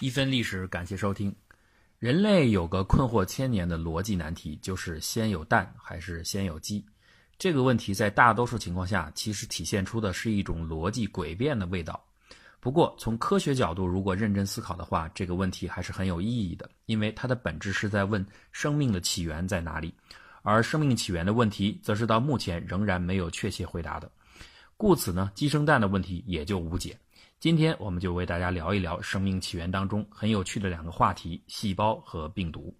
一分历史，感谢收听。人类有个困惑千年的逻辑难题，就是先有蛋还是先有鸡？这个问题在大多数情况下，其实体现出的是一种逻辑诡辩的味道。不过，从科学角度，如果认真思考的话，这个问题还是很有意义的，因为它的本质是在问生命的起源在哪里，而生命起源的问题，则是到目前仍然没有确切回答的。故此呢，鸡生蛋的问题也就无解。今天我们就为大家聊一聊生命起源当中很有趣的两个话题：细胞和病毒。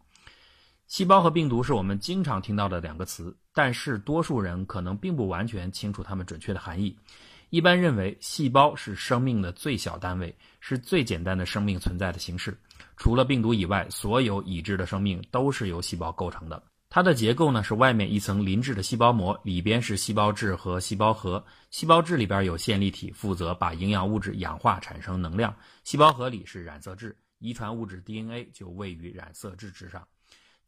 细胞和病毒是我们经常听到的两个词，但是多数人可能并不完全清楚它们准确的含义。一般认为，细胞是生命的最小单位，是最简单的生命存在的形式。除了病毒以外，所有已知的生命都是由细胞构成的。它的结构呢是外面一层磷质的细胞膜，里边是细胞质和细胞核。细胞质里边有线粒体，负责把营养物质氧化产生能量。细胞核里是染色质，遗传物质 DNA 就位于染色质之上。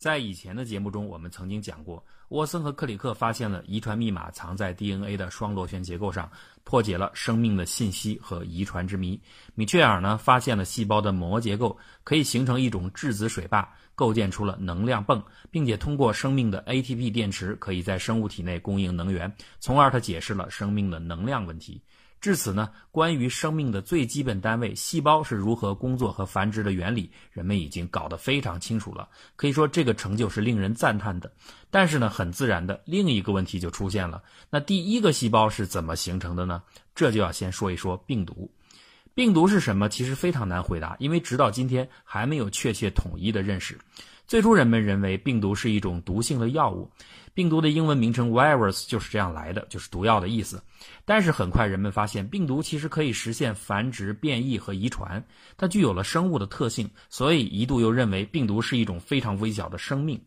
在以前的节目中，我们曾经讲过，沃森和克里克发现了遗传密码藏在 DNA 的双螺旋结构上，破解了生命的信息和遗传之谜。米切尔呢，发现了细胞的膜结构可以形成一种质子水坝，构建出了能量泵，并且通过生命的 ATP 电池可以在生物体内供应能源，从而他解释了生命的能量问题。至此呢，关于生命的最基本单位细胞是如何工作和繁殖的原理，人们已经搞得非常清楚了。可以说这个成就是令人赞叹的。但是呢，很自然的另一个问题就出现了：那第一个细胞是怎么形成的呢？这就要先说一说病毒。病毒是什么？其实非常难回答，因为直到今天还没有确切统一的认识。最初人们认为病毒是一种毒性的药物，病毒的英文名称 virus 就是这样来的，就是毒药的意思。但是很快人们发现，病毒其实可以实现繁殖、变异和遗传，它具有了生物的特性，所以一度又认为病毒是一种非常微小的生命。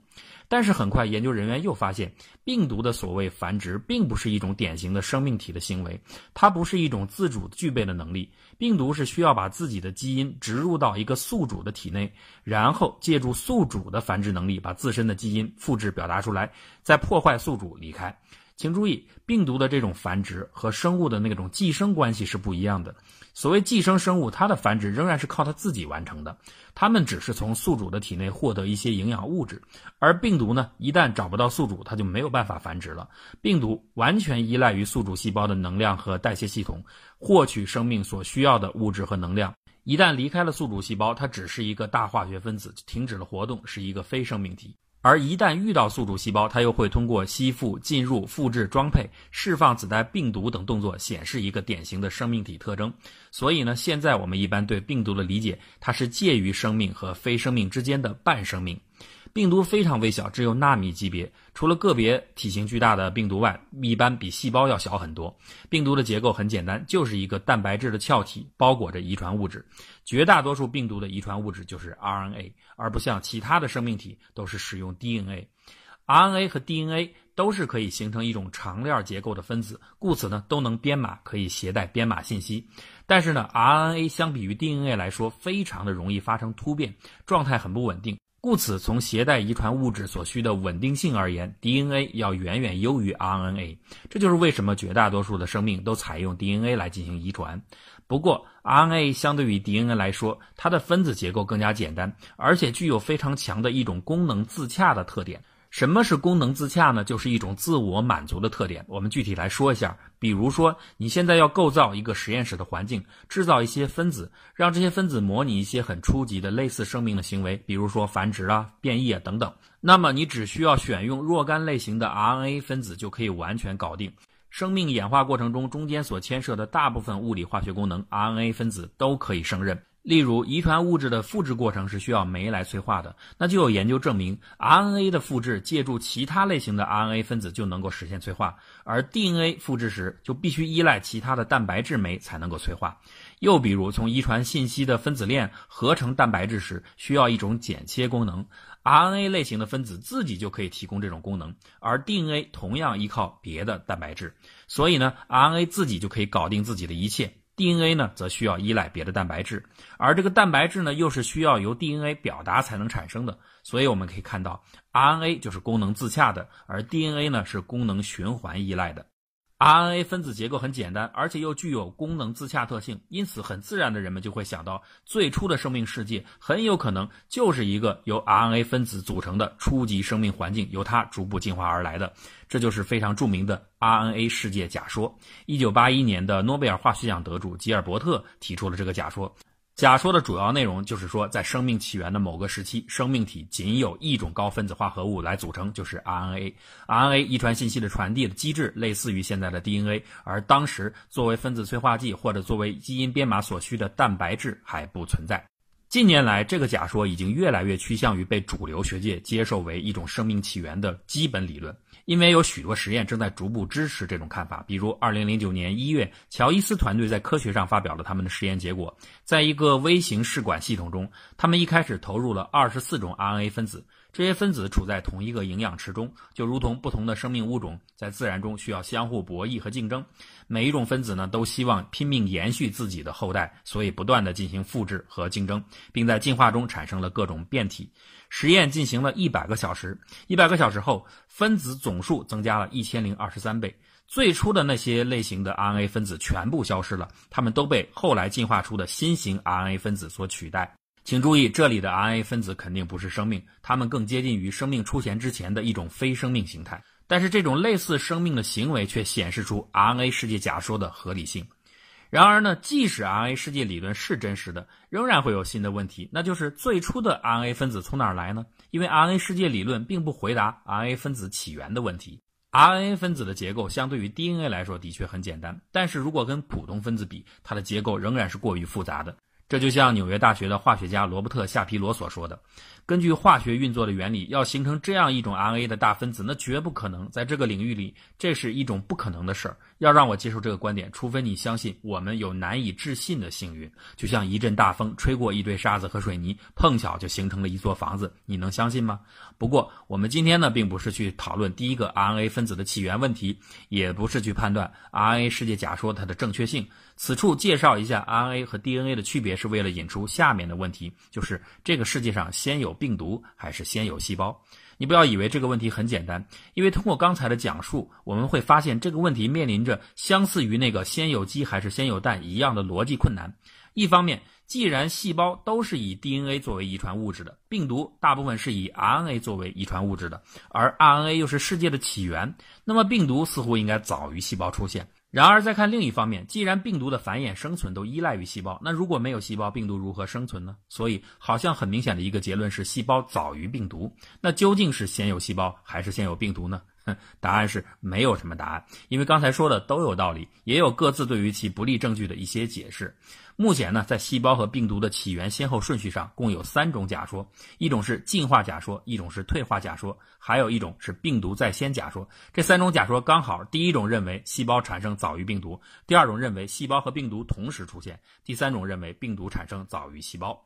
但是很快，研究人员又发现，病毒的所谓繁殖并不是一种典型的生命体的行为，它不是一种自主具备的能力。病毒是需要把自己的基因植入到一个宿主的体内，然后借助宿主的繁殖能力，把自身的基因复制表达出来，再破坏宿主离开。请注意，病毒的这种繁殖和生物的那种寄生关系是不一样的。所谓寄生生物，它的繁殖仍然是靠它自己完成的，它们只是从宿主的体内获得一些营养物质。而病毒呢，一旦找不到宿主，它就没有办法繁殖了。病毒完全依赖于宿主细胞的能量和代谢系统，获取生命所需要的物质和能量。一旦离开了宿主细胞，它只是一个大化学分子，停止了活动，是一个非生命体。而一旦遇到宿主细胞，它又会通过吸附、进入、复制、装配、释放子代病毒等动作，显示一个典型的生命体特征。所以呢，现在我们一般对病毒的理解，它是介于生命和非生命之间的半生命。病毒非常微小，只有纳米级别。除了个别体型巨大的病毒外，一般比细胞要小很多。病毒的结构很简单，就是一个蛋白质的壳体包裹着遗传物质。绝大多数病毒的遗传物质就是 RNA，而不像其他的生命体都是使用 DNA。RNA 和 DNA 都是可以形成一种长链结构的分子，故此呢都能编码，可以携带编码信息。但是呢，RNA 相比于 DNA 来说，非常的容易发生突变，状态很不稳定。故此，从携带遗传物质所需的稳定性而言，DNA 要远远优于 RNA。这就是为什么绝大多数的生命都采用 DNA 来进行遗传。不过，RNA 相对于 DNA 来说，它的分子结构更加简单，而且具有非常强的一种功能自洽的特点。什么是功能自洽呢？就是一种自我满足的特点。我们具体来说一下，比如说，你现在要构造一个实验室的环境，制造一些分子，让这些分子模拟一些很初级的类似生命的行为，比如说繁殖啊、变异啊等等。那么你只需要选用若干类型的 RNA 分子就可以完全搞定。生命演化过程中中间所牵涉的大部分物理化学功能，RNA 分子都可以胜任。例如，遗传物质的复制过程是需要酶来催化的，那就有研究证明，RNA 的复制借助其他类型的 RNA 分子就能够实现催化，而 DNA 复制时就必须依赖其他的蛋白质酶才能够催化。又比如，从遗传信息的分子链合成蛋白质时，需要一种剪切功能，RNA 类型的分子自己就可以提供这种功能，而 DNA 同样依靠别的蛋白质，所以呢，RNA 自己就可以搞定自己的一切。DNA 呢，则需要依赖别的蛋白质，而这个蛋白质呢，又是需要由 DNA 表达才能产生的。所以我们可以看到，RNA 就是功能自洽的，而 DNA 呢是功能循环依赖的。RNA 分子结构很简单，而且又具有功能自洽特性，因此很自然的人们就会想到，最初的生命世界很有可能就是一个由 RNA 分子组成的初级生命环境，由它逐步进化而来的。这就是非常著名的 RNA 世界假说。一九八一年的诺贝尔化学奖得主吉尔伯特提出了这个假说。假说的主要内容就是说，在生命起源的某个时期，生命体仅有一种高分子化合物来组成，就是 RNA。RNA 遗传信息的传递的机制类似于现在的 DNA，而当时作为分子催化剂或者作为基因编码所需的蛋白质还不存在。近年来，这个假说已经越来越趋向于被主流学界接受为一种生命起源的基本理论。因为有许多实验正在逐步支持这种看法，比如2009年1月，乔伊斯团队在科学上发表了他们的实验结果。在一个微型试管系统中，他们一开始投入了24种 RNA 分子，这些分子处在同一个营养池中，就如同不同的生命物种在自然中需要相互博弈和竞争。每一种分子呢，都希望拼命延续自己的后代，所以不断的进行复制和竞争，并在进化中产生了各种变体。实验进行了一百个小时，一百个小时后，分子总数增加了一千零二十三倍。最初的那些类型的 RNA 分子全部消失了，它们都被后来进化出的新型 RNA 分子所取代。请注意，这里的 RNA 分子肯定不是生命，它们更接近于生命出现之前的一种非生命形态。但是，这种类似生命的行为却显示出 RNA 世界假说的合理性。然而呢，即使 RNA 世界理论是真实的，仍然会有新的问题，那就是最初的 RNA 分子从哪儿来呢？因为 RNA 世界理论并不回答 RNA 分子起源的问题。RNA 分子的结构相对于 DNA 来说的确很简单，但是如果跟普通分子比，它的结构仍然是过于复杂的。这就像纽约大学的化学家罗伯特·夏皮罗所说的。根据化学运作的原理，要形成这样一种 RNA 的大分子，那绝不可能。在这个领域里，这是一种不可能的事儿。要让我接受这个观点，除非你相信我们有难以置信的幸运，就像一阵大风吹过一堆沙子和水泥，碰巧就形成了一座房子，你能相信吗？不过，我们今天呢，并不是去讨论第一个 RNA 分子的起源问题，也不是去判断 RNA 世界假说它的正确性。此处介绍一下 RNA 和 DNA 的区别，也是为了引出下面的问题，就是这个世界上先有。病毒还是先有细胞？你不要以为这个问题很简单，因为通过刚才的讲述，我们会发现这个问题面临着相似于那个先有鸡还是先有蛋一样的逻辑困难。一方面，既然细胞都是以 DNA 作为遗传物质的，病毒大部分是以 RNA 作为遗传物质的，而 RNA 又是世界的起源，那么病毒似乎应该早于细胞出现。然而，再看另一方面，既然病毒的繁衍生存都依赖于细胞，那如果没有细胞，病毒如何生存呢？所以，好像很明显的一个结论是，细胞早于病毒。那究竟是先有细胞还是先有病毒呢？答案是没有什么答案，因为刚才说的都有道理，也有各自对于其不利证据的一些解释。目前呢，在细胞和病毒的起源先后顺序上，共有三种假说：一种是进化假说，一种是退化假说，还有一种是病毒在先假说。这三种假说刚好，第一种认为细胞产生早于病毒，第二种认为细胞和病毒同时出现，第三种认为病毒产生早于细胞。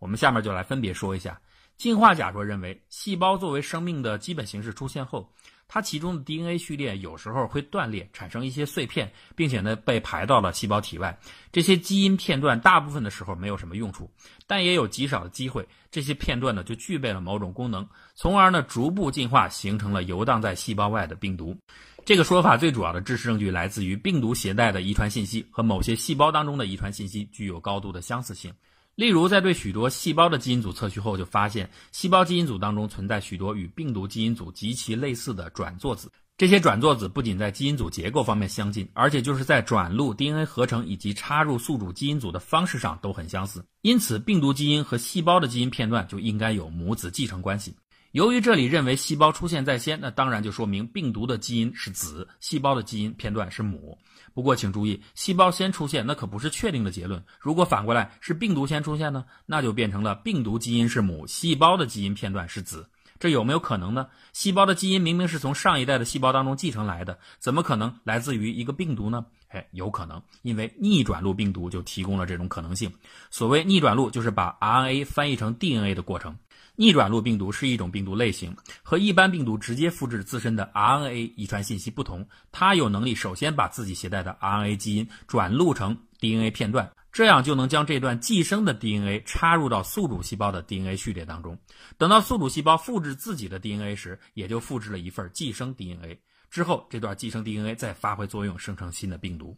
我们下面就来分别说一下。进化假说认为，细胞作为生命的基本形式出现后，它其中的 DNA 序列有时候会断裂，产生一些碎片，并且呢被排到了细胞体外。这些基因片段大部分的时候没有什么用处，但也有极少的机会，这些片段呢就具备了某种功能，从而呢逐步进化形成了游荡在细胞外的病毒。这个说法最主要的支持证据来自于病毒携带的遗传信息和某些细胞当中的遗传信息具有高度的相似性。例如，在对许多细胞的基因组测序后，就发现细胞基因组当中存在许多与病毒基因组极其类似的转作子。这些转作子不仅在基因组结构方面相近，而且就是在转录 DNA 合成以及插入宿主基因组的方式上都很相似。因此，病毒基因和细胞的基因片段就应该有母子继承关系。由于这里认为细胞出现在先，那当然就说明病毒的基因是子，细胞的基因片段是母。不过，请注意，细胞先出现那可不是确定的结论。如果反过来是病毒先出现呢？那就变成了病毒基因是母，细胞的基因片段是子。这有没有可能呢？细胞的基因明明是从上一代的细胞当中继承来的，怎么可能来自于一个病毒呢？哎，有可能，因为逆转录病毒就提供了这种可能性。所谓逆转录，就是把 RNA 翻译成 DNA 的过程。逆转录病毒是一种病毒类型，和一般病毒直接复制自身的 RNA 遗传信息不同，它有能力首先把自己携带的 RNA 基因转录成 DNA 片段，这样就能将这段寄生的 DNA 插入到宿主细胞的 DNA 序列当中。等到宿主细胞复制自己的 DNA 时，也就复制了一份寄生 DNA。之后这段寄生 DNA 再发挥作用，生成新的病毒。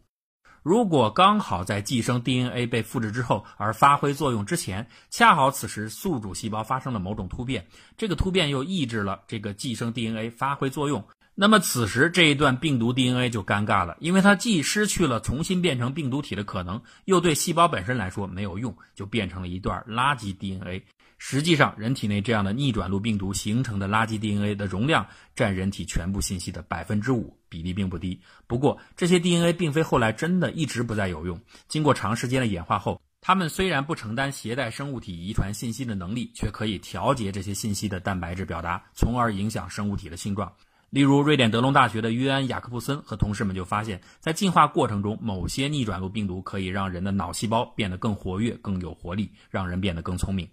如果刚好在寄生 DNA 被复制之后而发挥作用之前，恰好此时宿主细胞发生了某种突变，这个突变又抑制了这个寄生 DNA 发挥作用，那么此时这一段病毒 DNA 就尴尬了，因为它既失去了重新变成病毒体的可能，又对细胞本身来说没有用，就变成了一段垃圾 DNA。实际上，人体内这样的逆转录病毒形成的垃圾 DNA 的容量占人体全部信息的百分之五，比例并不低。不过，这些 DNA 并非后来真的一直不再有用。经过长时间的演化后，它们虽然不承担携带生物体遗传信息的能力，却可以调节这些信息的蛋白质表达，从而影响生物体的性状。例如，瑞典德隆大学的约安·雅克布森和同事们就发现，在进化过程中，某些逆转录病毒可以让人的脑细胞变得更活跃、更有活力，让人变得更聪明。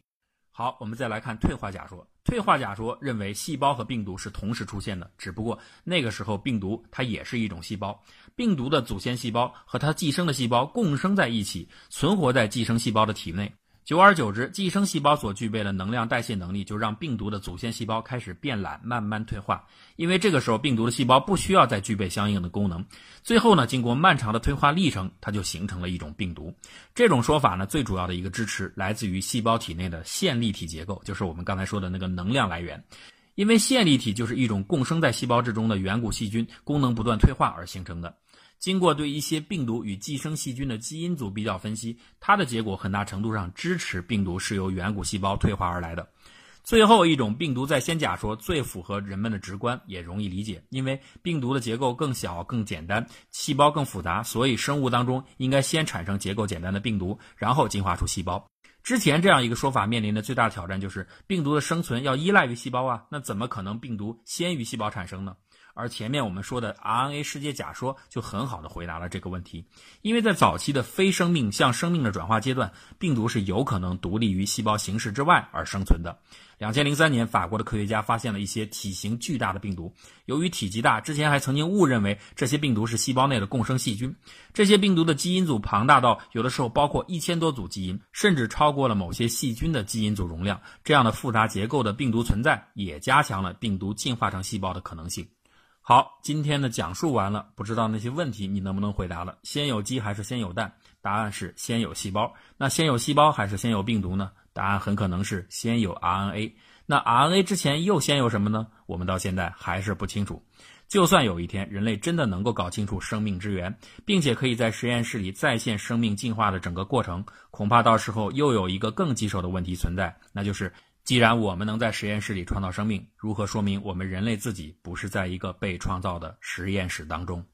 好，我们再来看退化假说。退化假说认为细胞和病毒是同时出现的，只不过那个时候病毒它也是一种细胞，病毒的祖先细胞和它寄生的细胞共生在一起，存活在寄生细胞的体内。久而久之，寄生细胞所具备的能量代谢能力，就让病毒的祖先细胞开始变懒，慢慢退化。因为这个时候，病毒的细胞不需要再具备相应的功能。最后呢，经过漫长的退化历程，它就形成了一种病毒。这种说法呢，最主要的一个支持来自于细胞体内的线粒体结构，就是我们刚才说的那个能量来源。因为线粒体就是一种共生在细胞之中的远古细菌，功能不断退化而形成的。经过对一些病毒与寄生细菌的基因组比较分析，它的结果很大程度上支持病毒是由远古细胞退化而来的。最后一种病毒在先假说最符合人们的直观，也容易理解，因为病毒的结构更小、更简单，细胞更复杂，所以生物当中应该先产生结构简单的病毒，然后进化出细胞。之前这样一个说法面临的最大挑战就是病毒的生存要依赖于细胞啊，那怎么可能病毒先于细胞产生呢？而前面我们说的 RNA 世界假说就很好的回答了这个问题，因为在早期的非生命向生命的转化阶段，病毒是有可能独立于细胞形式之外而生存的。两千零三年，法国的科学家发现了一些体型巨大的病毒，由于体积大，之前还曾经误认为这些病毒是细胞内的共生细菌。这些病毒的基因组庞大到有的时候包括一千多组基因，甚至超过了某些细菌的基因组容量。这样的复杂结构的病毒存在，也加强了病毒进化成细胞的可能性。好，今天的讲述完了，不知道那些问题你能不能回答了？先有鸡还是先有蛋？答案是先有细胞。那先有细胞还是先有病毒呢？答案很可能是先有 RNA。那 RNA 之前又先有什么呢？我们到现在还是不清楚。就算有一天人类真的能够搞清楚生命之源，并且可以在实验室里再现生命进化的整个过程，恐怕到时候又有一个更棘手的问题存在，那就是。既然我们能在实验室里创造生命，如何说明我们人类自己不是在一个被创造的实验室当中？